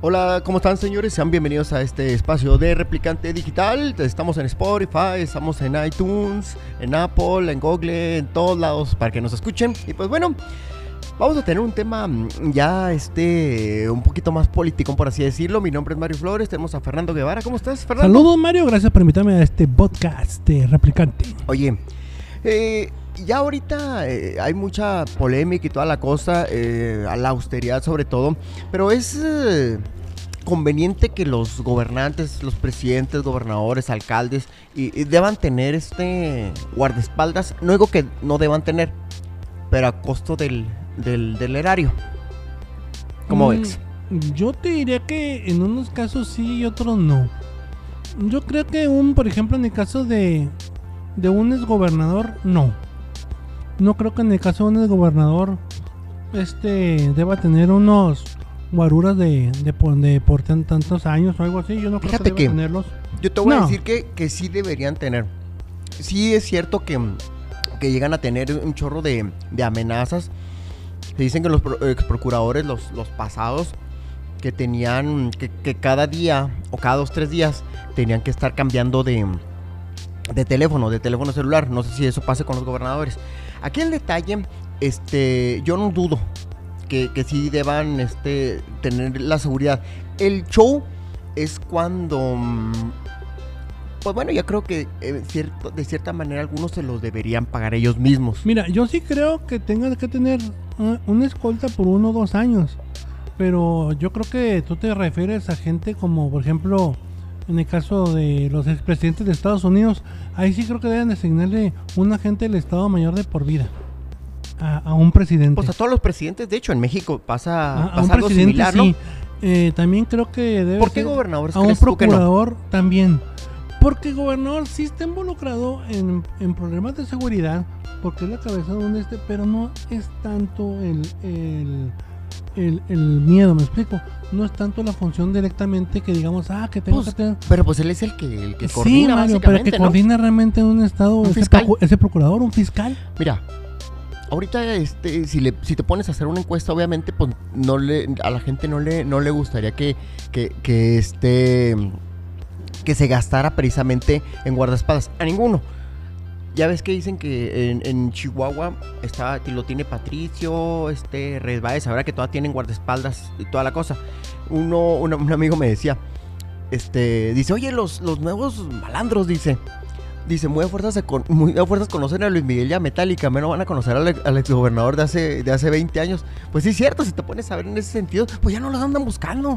Hola, ¿cómo están señores? Sean bienvenidos a este espacio de Replicante Digital. Estamos en Spotify, estamos en iTunes, en Apple, en Google, en todos lados para que nos escuchen. Y pues bueno, vamos a tener un tema mm, ya este un poquito más político, por así decirlo. Mi nombre es Mario Flores, tenemos a Fernando Guevara. ¿Cómo estás, Fernando? Saludos Mario, gracias por invitarme a este podcast de Replicante. Oye, eh, ya ahorita eh, hay mucha polémica y toda la cosa, eh, a la austeridad sobre todo, pero es eh, conveniente que los gobernantes, los presidentes, gobernadores, alcaldes, y, y deban tener este guardaespaldas. No digo que no deban tener, pero a costo del, del, del erario. ¿Cómo Mm, ves? Yo te diría que en unos casos sí y otros no. Yo creo que un, por ejemplo, en el caso de, de un exgobernador, no. No creo que en el caso de un exgobernador este deba tener unos guaruras de, de, por, de por tan- tantos años o algo así. Yo no creo Fíjate que, que- tenerlos. Yo te voy a decir que, que sí deberían tener. Sí es cierto que, que llegan a tener un chorro de, de amenazas. Se dicen que los ex procuradores, los, los pasados, que tenían, que, que cada día o cada dos, tres días tenían que estar cambiando de, de teléfono, de teléfono celular. No sé si eso pase con los gobernadores. Aquí el detalle, este, yo no dudo que, que sí deban este, tener la seguridad. El show es cuando... mm, Pues bueno, ya creo que eh, cierto, de cierta manera algunos se los deberían pagar ellos mismos. Mira, yo sí creo que tengas que tener uh, una escolta por uno o dos años. Pero yo creo que tú te refieres a gente como, por ejemplo, en el caso de los expresidentes de Estados Unidos, ahí sí creo que deben asignarle un agente del Estado Mayor de por vida a, a un presidente. Pues a todos los presidentes, de hecho, en México pasa, a, a pasa un algo sí. Eh, también creo que debe ¿Por qué ser gobernadores a un no? procurador también. Porque el gobernador sí está involucrado en, en problemas de seguridad, porque es la cabeza de un este, pero no es tanto el, el, el, el miedo, me explico. No es tanto la función directamente que digamos, ah, que tengo Pues, que tener. Pero pues él es el que, el que Sí, coordina Mario, pero que ¿no? coordina realmente en un estado Un ese, fiscal. procu- ese procurador, un fiscal. Mira, ahorita este, si, le, si te pones a hacer una encuesta, obviamente, pues no le, a la gente no le, no le gustaría que, que, que este que se gastara precisamente en guardaespaldas. A ninguno. Ya ves que dicen que en, Chihuahua está, lo tiene Patricio, este Reyes Báez, ahora que todas tienen guardaespaldas y toda la cosa. Uno, un, amigo me decía, este, dice, oye, los, los nuevos malandros, dice. Dice, muy a fuerzas, con- muy a fuerzas conocen a Luis Miguel y a Metallica, menos van a conocer al, al exgobernador de hace, de hace 20 años. Pues sí, es cierto, si te pones a ver en ese sentido, pues ya no los andan buscando.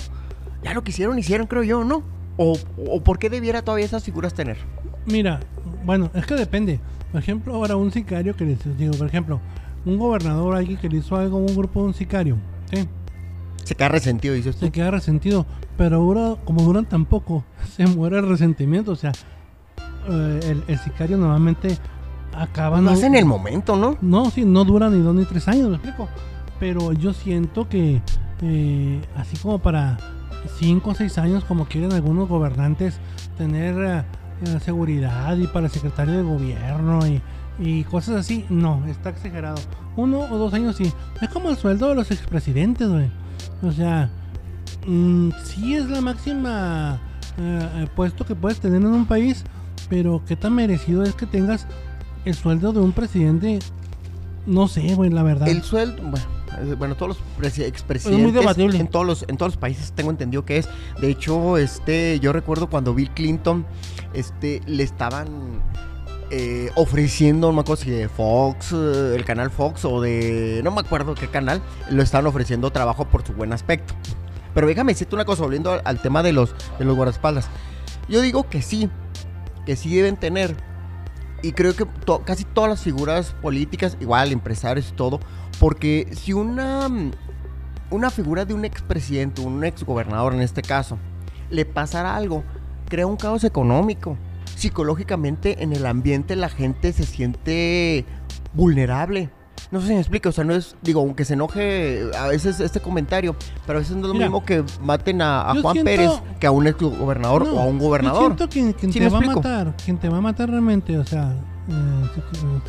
Ya lo que hicieron, hicieron, creo yo, ¿no? O, o por qué debiera todavía esas figuras tener. Mira, bueno, es que depende. Por ejemplo, ahora un sicario que les digo, por ejemplo, un gobernador, alguien que le hizo algo a un grupo de un sicario, ¿sí? Se queda resentido, dices tú. se queda resentido. Pero dura, como duran tan poco, se muere el resentimiento. O sea, eh, el, el sicario normalmente acaba. Lo hace en el momento, ¿no? No, sí, no dura ni dos ni tres años, me explico. Pero yo siento que, eh, así como para cinco o seis años, como quieren algunos gobernantes tener eh, seguridad y para el secretario de gobierno y, y cosas así, no, está exagerado. Uno o dos años sí. Es como el sueldo de los expresidentes, güey. O sea, mm, sí es la máxima eh, puesto que puedes tener en un país, pero qué tan merecido es que tengas el sueldo de un presidente. No sé, güey, la verdad. El sueldo, bueno, bueno, todos los expresidentes en todos los en todos los países tengo entendido que es. De hecho, este yo recuerdo cuando Bill Clinton este le estaban eh, ofreciendo, no me acuerdo si de Fox, eh, el canal Fox o de. No me acuerdo qué canal, lo estaban ofreciendo trabajo por su buen aspecto. Pero déjame decirte una cosa, volviendo al, al tema de los, de los guardaespaldas. Yo digo que sí, que sí deben tener. Y creo que casi todas las figuras políticas, igual empresarios y todo, porque si una, una figura de un expresidente, un exgobernador en este caso, le pasara algo, crea un caos económico. Psicológicamente en el ambiente la gente se siente vulnerable. No sé si me explico, o sea, no es, digo, aunque se enoje a veces este comentario, pero a veces no es lo Mira, mismo que maten a, a yo Juan siento- Pérez que a un ex gobernador No, o a un Yo gobernador. siento que quien ¿Sí te va a explico? matar, quien te va a matar realmente, o sea, eh,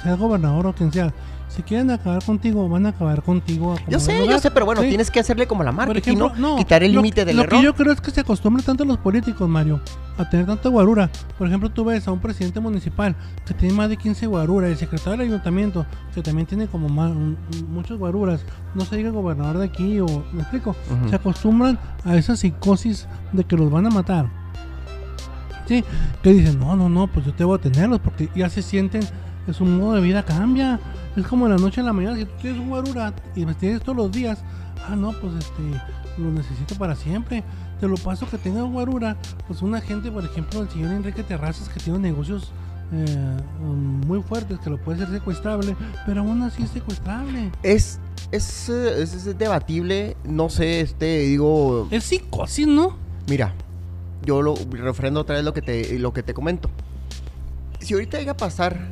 sea gobernador o quien sea, si quieren acabar contigo, van a acabar contigo. a Yo sé, yo sé, pero bueno, Sí. tienes que hacerle como la ejemplo, ¿no? no, Quitar el lo- límite del Lo error. que yo creo es que se acostumbran tanto los políticos, Mario, a tener tanta guarura. Por ejemplo, tú ves a un presidente municipal que tiene más de 15 guaruras, el secretario del ayuntamiento que también tiene como más, un- muchas guaruras, no se diga gobernador de aquí o, ¿me explico? Se acostumbran a esa psicosis de que los van a matar. Sí, que dicen, no, no, no, pues yo te voy a tenerlos porque ya se sienten, que su modo de vida cambia. Es como de la noche a la mañana, si tú tienes un guarura y me tienes todos los días, ah, no, pues este, lo necesito para siempre. Te lo paso que tenga un guarura, pues una gente, por ejemplo, el señor Enrique Terrazas que tiene negocios eh, um, muy fuertes, que lo puede ser secuestrable, pero aún así es secuestrable. Es, es, es, es debatible, no sé, este, digo, Es psicosis, ¿no? mira, yo lo refrendo otra vez lo que te, lo que te comento. Si ahorita llega a pasar,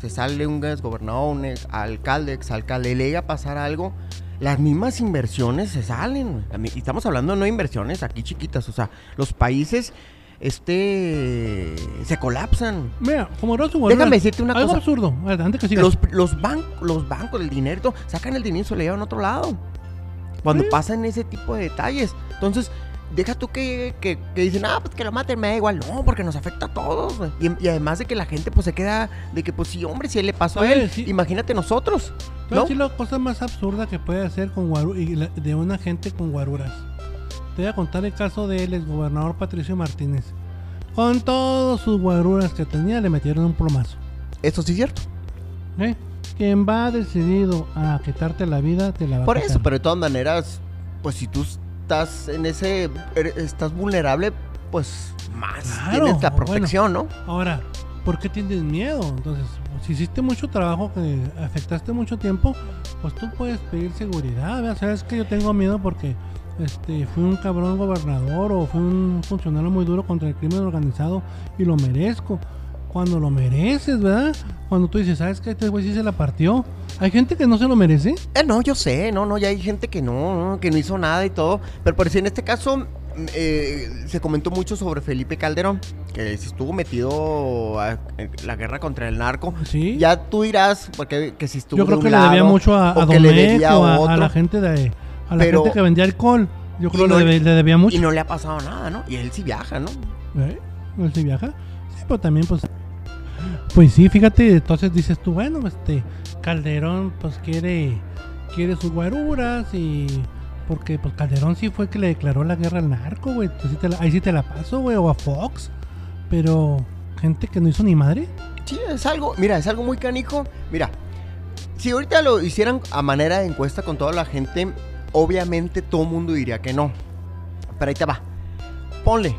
se sale un gobernador, un ex alcalde, exalcalde, le llega a pasar algo, las mismas inversiones se salen. Y estamos hablando no de inversiones aquí chiquitas, o sea, los países este se colapsan. Mira, como guarura. Déjame decirte una algo cosa. absurdo. Antes que sigas. Los, los, ban- los bancos, el dinero, sacan el dinero y se lo llevan a otro lado. Cuando Sí. pasan ese tipo de detalles. Entonces, deja tú que, que, que dicen, ah, pues que lo maten, me da igual. No, porque nos afecta a todos. güey. Y, y además de que la gente pues se queda de que, pues sí, hombre, si él le pasó a él, sí. imagínate nosotros. A ¿no? la cosa más absurda que puede hacer con guaru y la- de una gente con guaruras. Te voy a contar el caso del exgobernador Patricio Martínez. Con todos sus guaruras que tenía, le metieron un plomazo. Eso sí es cierto. ¿eh? Quien va decidido a quitarte la vida, te la va Por a eso, pero de todas maneras, pues si tú estás en ese, eres- estás vulnerable, pues más Claro, tienes la bueno. protección, ¿no? Ahora, ¿por qué tienes miedo? Entonces, si hiciste mucho trabajo, que afectaste mucho tiempo, pues tú puedes pedir seguridad. ¿verdad? Sabes que yo tengo miedo porque este, fui un cabrón gobernador o fui un funcionario muy duro contra el crimen organizado y lo merezco. Cuando lo mereces, ¿verdad? Cuando tú dices, ¿sabes qué? Este güey sí se la partió. Hay gente que no se lo merece. Eh, no, yo sé, no, no, ya hay gente que no, no, que no hizo nada y todo. Pero por si en este caso eh, se comentó mucho sobre Felipe Calderón, que si estuvo metido a- en la guerra contra el narco. Sí. Ya tú dirás, porque que si estuvo Yo de creo un que le debía mucho a, a le debía o a la gente de a la Pero- gente que vendía alcohol. Yo creo que no le debía mucho. y no le ha pasado nada, ¿no? Y él sí viaja, ¿no? ¿Eh? ¿Él sí viaja? Sí, pero también, pues. Pues sí, fíjate, entonces dices tú, bueno, este. Calderón, pues quiere. Quiere sus guaruras y. Porque, pues Calderón sí fue que le declaró la guerra al narco, güey. Pues sí ahí sí te la paso, güey, o a Fox. Pero. Gente que no hizo ni madre. Sí, es algo, mira, es algo muy canijo. Mira, si ahorita lo hicieran a manera de encuesta con toda la gente, obviamente todo el mundo diría que no. Pero ahí te va. Ponle.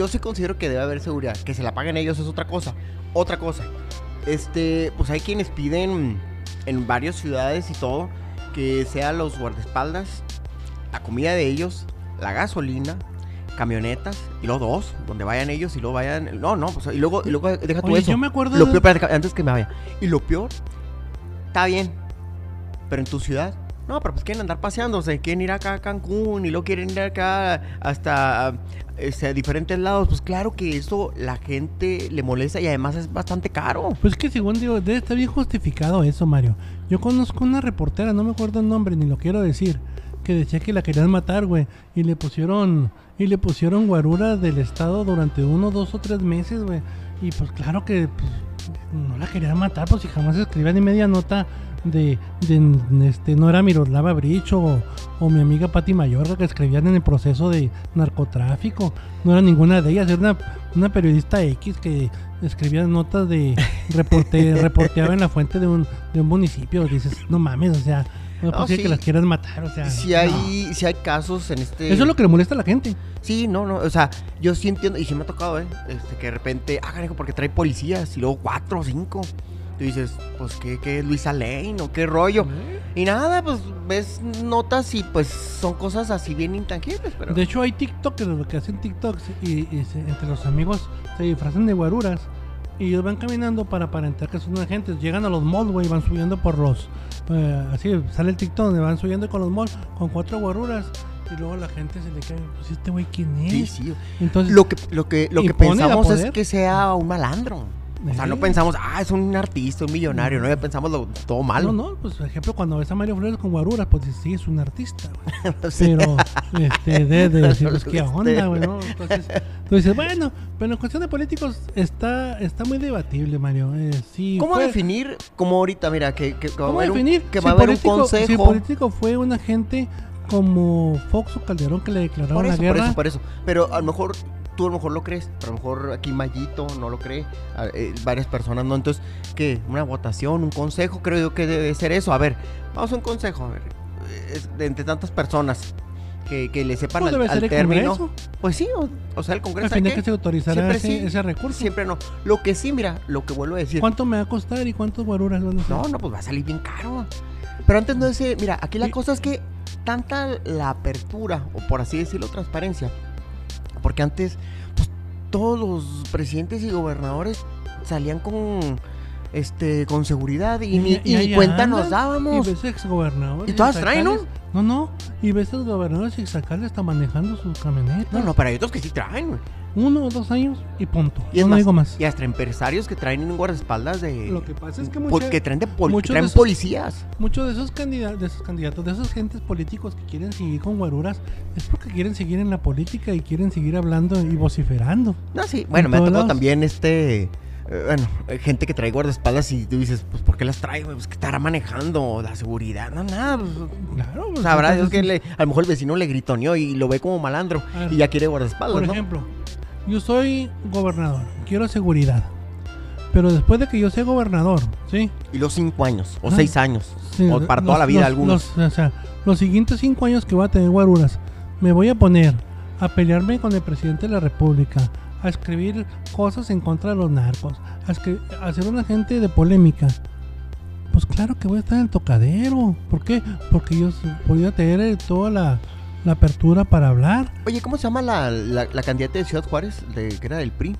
Yo sí considero que debe haber seguridad. Que se la paguen ellos es otra cosa. Otra cosa. Este, pues hay quienes piden en varias ciudades y todo que sean los guardaespaldas, la comida de ellos, la gasolina, camionetas y luego dos, donde vayan ellos y luego vayan. No, no, pues y luego, y luego deja tú eso. yo me acuerdo. Lo de- peor, antes que me vaya. Y lo peor, está bien. Pero en tu ciudad, no, pero pues quieren andar paseándose, quieren ir acá a Cancún y luego quieren ir acá hasta a diferentes lados. Pues claro que eso la gente le molesta y además es bastante caro. Pues que según digo, debe estar bien justificado eso, Mario. Yo conozco una reportera, no me acuerdo el nombre, ni lo quiero decir, que decía que la querían matar, güey. Y le pusieron, y le pusieron guarura del estado durante uno, dos o tres meses, güey. Y pues claro que pues, no la querían matar, pues si jamás escribía ni media nota de, de, este no era Miroslava Bridge o, o mi amiga Patti Mayorga que escribían en el proceso de narcotráfico. No era ninguna de ellas, era una, una periodista X que escribía notas de reporte, reporteaba en la fuente de un, de un municipio. Dices, no mames, o sea, no sí. que las quieras matar, o sea. Si no. hay, si hay casos en este... Eso es lo que le molesta a la gente. Sí, no, no, o sea, yo sí entiendo, y sí me ha tocado, ¿eh? Este, que de repente, ah, carajo, porque trae policías, y luego cuatro o cinco. Tú dices, pues, ¿qué, qué es Luisa Lane o qué rollo? Y nada, pues, ves notas y pues son cosas así bien intangibles, pero... De hecho, hay TikTokers lo que hacen TikToks y, y se- entre los amigos se disfrazan de guaruras y ellos van caminando para aparentar que son agentes. Llegan a los malls, güey, van subiendo por los. Eh, así sale el TikTok donde van subiendo con los malls con cuatro guaruras y luego la gente se le cae. Pues, ¿este güey quién es? Sí, sí. Entonces, Lo que, lo que, lo que pensamos es que sea un malandro. O sea, no pensamos, ah, es un artista, un millonario, no, ya pensamos lo, todo malo. no, no, pues por ejemplo, cuando ves a Mario Flores con guaruras, pues dices, sí, es un artista, güey. Pero, este, de, de decir, pues, ¿qué Este. onda, güey? ¿no? Entonces, tú dices, bueno, pero en cuestión de políticos está, está muy debatible, Mario. Eh, sí, ¿Cómo fue- definir, como ahorita, mira, que, que, que va a ¿Cómo haber un- definir? que si va a haber político- un Si el consejo? político fue un agente como Fox o Calderón que le declararon Por la eso, por guerra. eso, por eso. Pero a lo mejor tú a lo mejor lo crees, pero a lo mejor aquí Mayito no lo cree, a- eh, varias personas no. Entonces, ¿qué? Una votación, un consejo, creo yo que debe ser eso. A ver, vamos a un consejo, a ver, es de entre tantas personas que, que le sepan Pues al, al término. Congreso. Pues sí, o, o sea, el Al Congreso. fin de ¿sabe que se autorizara Siempre ese, sí, ese recurso. Siempre no. Lo que sí, mira, lo que vuelvo a decir. ¿Cuánto me va a costar y cuántos guaruras van a ser? No, no, pues va a salir bien caro. Pero antes no decía, mira, aquí la Y- cosa es que tanta la apertura, o por así decirlo, transparencia. Porque antes, pues todos los presidentes y gobernadores salían con este con seguridad y, ni, y ni cuenta andan, nos dábamos. Y ves exgobernadores. Y todas traen, ¿no? No, no. Y ves a los gobernadores y exalcaldes hasta manejando sus camionetas. No, no, pero hay otros que sí traen, güey. Uno o dos años y punto. Y es no más, digo más. Y hasta empresarios que traen un guardaespaldas de. Lo que pasa es que mucha- que traen, de pol- que muchos traen de esos- policías. Muchos de esos candidatos, de esos candidatos, de esos gentes políticos que quieren seguir con guaruras, es porque quieren seguir en la política y quieren seguir hablando y vociferando. No, sí. Bueno, me ha tocado también este. eh, bueno, eh, gente que trae guardaespaldas y tú dices, pues, ¿por qué las trae? Pues que estará manejando la seguridad. No, nada. Pues, Claro. pues, sabrá Dios que le- a lo mejor el vecino le gritoneó y lo ve como malandro ver, y ya quiere guardaespaldas, Por ¿no? ejemplo, yo soy gobernador, quiero seguridad. Pero después de que yo sea gobernador, ¿sí? Y los cinco años, o Ah, seis años, Sí, o para los- toda la vida los- algunos. los- o sea, los siguientes cinco años que voy a tener guaruras, me voy a poner a pelearme con el presidente de la república, a escribir cosas en contra de los narcos, a, a ser un agente de polémica. Pues claro que voy a estar en el tocadero. ¿Por qué? Porque yo s- voy a tener eh, toda la, la apertura para hablar. Oye, ¿cómo se llama la, la, la candidata de Ciudad Juárez, de, que era del PRI?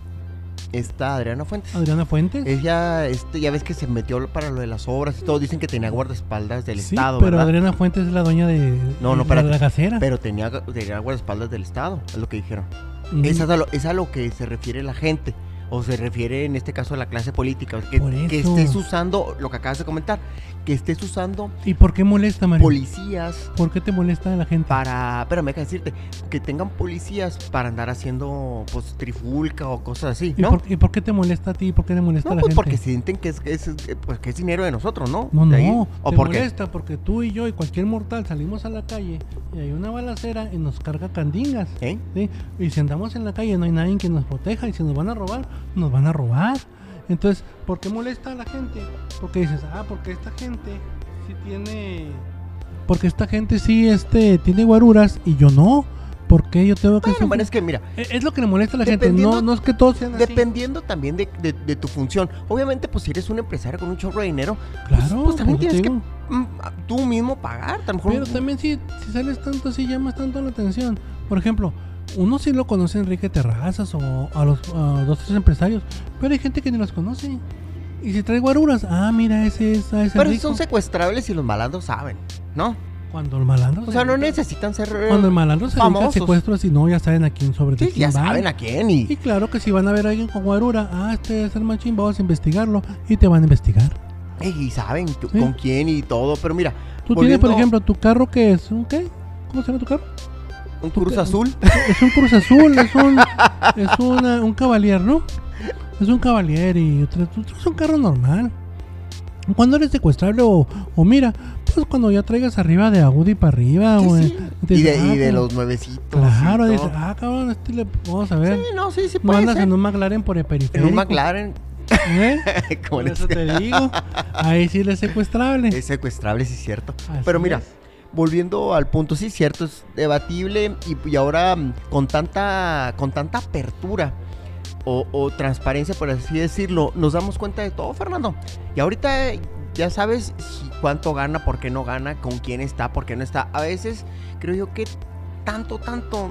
Esta Adriana Fuentes. Adriana Fuentes. Ella, este, ya ves que se metió para lo de las obras y todo. Dicen que tenía guardaespaldas del sí, Estado, pero ¿verdad? Adriana Fuentes es la dueña de, No, no, de la, gasera. Pero tenía, tenía guardaespaldas del Estado, es lo que dijeron. Mm, Esa es, a lo, es a lo que se refiere la gente. O se refiere en este caso a la clase política. Que, estés usando, lo que acabas de comentar, que estés usando ¿Y por qué molesta, Mario? policías ¿Por qué te molesta la gente? para. Pero me deja decirte, que tengan policías para andar haciendo pues trifulca o cosas así, ¿Y, por, y por qué te molesta a ti? ¿Por qué le molesta No, a la pues gente? porque sienten que es, que es, pues, que es dinero de nosotros, ¿no? No, De ahí. no, ¿O te por qué? molesta porque tú y yo y cualquier mortal salimos a la calle y hay una balacera y nos carga candingas. ¿Eh? ¿sí? Y si andamos en la calle no hay nadie que nos proteja y si nos van a robar, nos van a robar. Entonces, ¿por qué molesta a la gente? Porque dices, ah, porque esta gente sí tiene... Porque esta gente sí este, tiene guaruras y yo no. ¿Por qué yo tengo que... Bueno, bueno, es que mira, Eh, Es lo que le molesta a la gente. No, no es que todos sean así. dependiendo también de, de- de tu función. Obviamente, pues si eres un empresario con un chorro de dinero, Claro, pues, pues, también por eso tienes que mm, tú mismo pagar. A lo mejor- Pero también si, si sales tanto así, llamas tanto la atención. Por ejemplo, uno sí lo conoce a Enrique Terrazas o a los a dos tres empresarios, pero hay gente que ni los conoce. Y si trae guaruras, ah, mira, ese es, ah, ese Pero rico. son secuestrables y los malandros saben, ¿no? Cuando el malandro O se sea, no dedica- necesitan ser eh, Cuando el malandro se famosos. secuestro, así no, ya saben a quién sobre de Sí, quién ya va. saben a quién y, Y claro que si van a ver a alguien con guarura, ah, este es el machín, vamos a investigarlo y te van a investigar. y saben tu- Sí. con quién y todo. Pero mira, Tú tienes, por volviendo- ejemplo, tu carro que es un qué? ¿Cómo se llama tu carro? Un Cruz Azul. Es un Cruz Azul, es un, es una- un Cavalier, ¿no? es un Cavalier y otro, otro es un carro normal. Cuando eres secuestrable o, o mira, pues cuando ya traigas arriba de Audi para arriba, güey. sí. Y de, ah, y de pues, los nuevecitos. Claro, dices, ah, cabrón, este le, vamos a ver. Sí, no, sí, sí puede andas ser. en un McLaren por el En periférico. un McLaren. ¿eh? Por en eso te digo. Ahí sí le es secuestrable. Es secuestrable, sí es cierto. Así Pero mira, es. Volviendo al punto, sí cierto, es debatible y, y ahora mm, con tanta, con tanta apertura o, transparencia, por así decirlo, nos damos cuenta de todo, Fernando. Y ahorita ya sabes cuánto gana, por qué no gana, con quién está, por qué no está. A veces creo yo que tanto, tanto,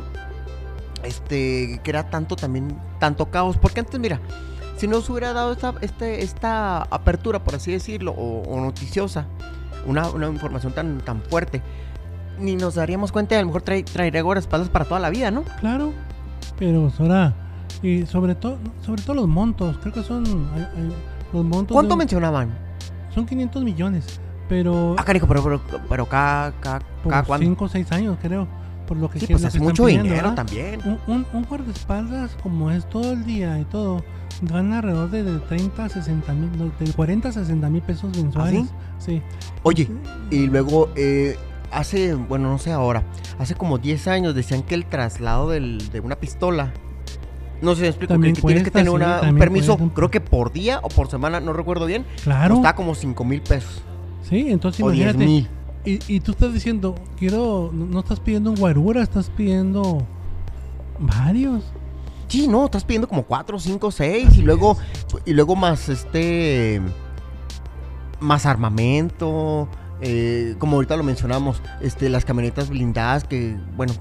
este, que era tanto también, tanto caos. Porque antes, mira, si no se hubiera dado esta, este, esta apertura, por así decirlo, o noticiosa, una, una información tan, tan fuerte, ni nos daríamos cuenta, y a lo mejor trae, traería guardaespaldas para toda la vida, ¿no? Claro, pero pues ahora, y sobre todo, sobre todo los montos, creo que son hay- hay- los montos. ¿Cuánto de- mencionaban? Son 500 millones, pero Ah, carico, pero, pero, pero cada, cada, cada por cuándo. 5 o 6 años, creo. Por lo que Sí, pues es están mucho pidiendo, dinero ¿verdad? también. Un, un, un guardaespaldas, como es todo el día y todo, gana alrededor de, de 30 a 60 mil, de 40 a 60 mil pesos mensuales. sí? Oye, y luego, eh, hace, bueno, no sé ahora, hace como 10 años decían que el traslado del- de una pistola, no sé, me explico, que, También que tienes que cuesta, tener sí, una- un permiso, cuesta. creo que por día o por semana, no recuerdo bien, Claro. costaba como 5 mil pesos. Sí, entonces O 10 imagínate. mil. Y, y tú estás diciendo, quiero, no, estás pidiendo un guarura, estás pidiendo varios. Sí, no, estás pidiendo como 4, 5, 6 y luego, y luego más este, más armamento, eh, como ahorita lo mencionamos, este, las camionetas blindadas que, bueno,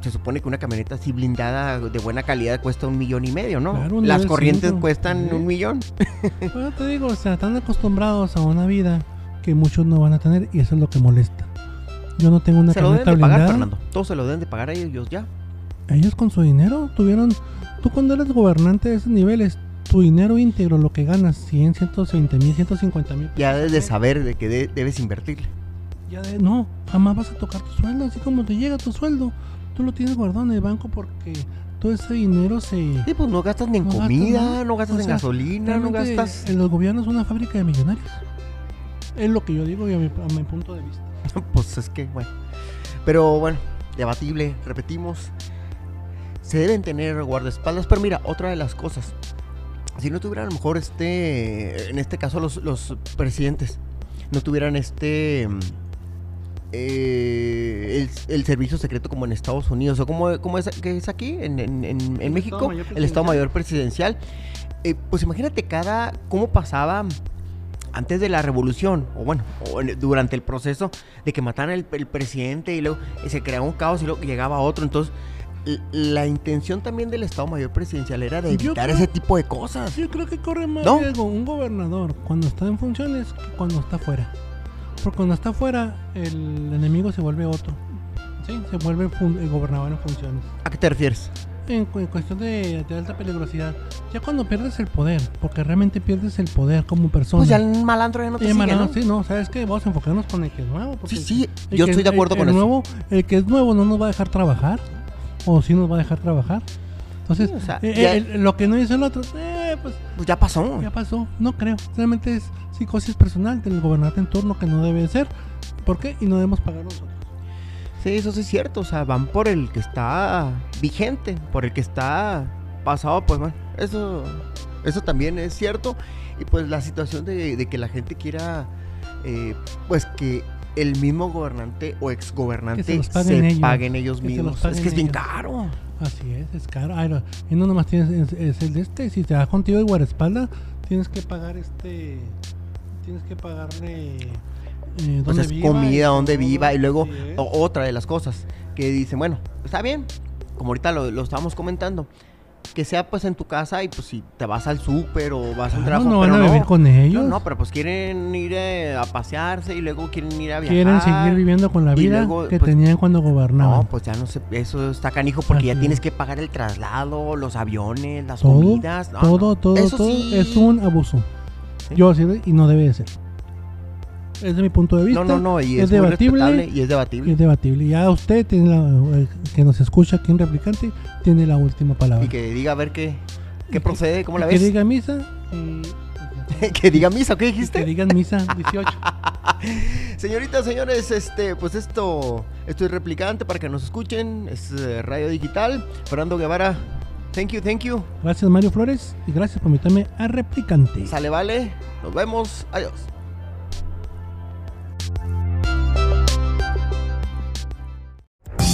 se supone que una camioneta así blindada de buena calidad cuesta un millón y medio, ¿no? Claro, Las corrientes cinco. cuestan Sí. un millón. Bueno, te digo, o sea, están acostumbrados a una vida que muchos no van a tener y eso es lo que molesta. Yo no tengo una se lo deben camioneta de pagar. Fernando. Todos se lo deben de pagar a ellos ya. Ellos con su dinero tuvieron. Tú cuando eres gobernante de esos niveles, tu dinero íntegro, lo que ganas, 100, 120 mil, 150 mil. Ya debes de saber de que de- debes invertirle. Ya de- no, jamás vas a tocar tu sueldo, así como te llega tu sueldo. Tú lo tienes guardado en el banco porque todo ese dinero se... Sí, pues no gastas ni en No comida, no gastas O en gasolina, no gastas... En los gobiernos es una fábrica de millonarios. Es lo que yo digo y a mi, a mi punto de vista. Pues es que, bueno. Pero bueno, debatible, repetimos. Se deben tener guardaespaldas, pero mira, otra de las cosas. Si no tuvieran a lo mejor este, en este caso los, los presidentes, no tuvieran este, mm, eh, el, el servicio secreto como en Estados Unidos, o como, como es, que es aquí, en, en- en- en México, Estado el Estado. Mayor Presidencial. Eh, pues imagínate cada, cómo pasaba antes de la revolución, o bueno, o durante el proceso de que mataran el, el presidente y luego eh, se creaba un caos y luego llegaba otro. Entonces, la intención también del Estado Mayor Presidencial era de evitar creo- ese tipo de cosas. Yo creo que corre más ¿No? riesgo un gobernador cuando está en funciones que cuando está fuera. Porque cuando está fuera, el enemigo se vuelve otro. Sí, se vuelve el gobernador en funciones. ¿A qué te refieres? En, cu- en cuestión de, de alta peligrosidad, ya cuando pierdes el poder, porque realmente pierdes el poder como persona. Pues ya el malandro ya no te Sí, sigue, ¿no? sí, no, ¿sabes qué? Vamos a enfocarnos con el que es nuevo. Sí, sí, el yo que- estoy de el- acuerdo el con eso. nuevo, El que es nuevo no nos va a dejar trabajar, o sí nos va a dejar trabajar. Entonces, Sí, o sea, eh, ya- el- lo que no hizo el otro, eh, pues Pues ya pasó. ya pasó, no creo. Realmente es psicosis personal del gobernante en turno que no debe ser. ¿Por qué? Y no debemos pagar nosotros. Sí, eso sí es cierto. O sea, van por el que está vigente, por el que está pasado, pues bueno, eso, eso también es cierto. Y pues la situación de, de que la gente quiera, eh, pues que el mismo gobernante o exgobernante se los se, paguen ellos, paguen ellos mismos. paguen es que es bien ellos. caro. Así es, es caro. Ay, no, y no nomás tienes, es, es el de este. Si te da contigo de guardaespaldas, tienes que pagar este. Tienes que pagarle. Eh, Pues dónde es viva comida, donde viva. Y luego o- otra de las cosas que dicen, bueno, está bien, como ahorita lo, lo estábamos comentando. Que sea pues en tu casa y pues si te vas al súper o vas a un Claro, trabajo, no van pero a vivir no. con ellos. No, no, pero pues quieren ir eh, a pasearse y luego quieren ir a viajar. Quieren seguir viviendo con la vida luego, que pues, tenían cuando gobernaban. No, pues ya no sé, eso está canijo porque ya tienes es. que pagar el traslado, los aviones, las todo, comidas. no, todo, no. todo, Eso todo sí. es un abuso. Sí. Yo así de- y no debe de ser. Es de mi punto de vista. No, no, no, y es es, debatible. y es y debatible. es debatible. Ya usted tiene la, el que nos escucha aquí en Replicante tiene la última palabra. Y que diga a ver qué, ¿Qué procede? ¿Cómo la Que ves? diga misa y... que diga misa, ¿qué Que dijiste? digan misa 18. Señoritas, señores, este, pues esto, esto es replicante para que nos escuchen. Es eh, Radio Digital. Fernando Guevara, thank you, thank you. Gracias Mario Flores y gracias por invitarme a Replicante. Sale, vale. Nos vemos. Adiós.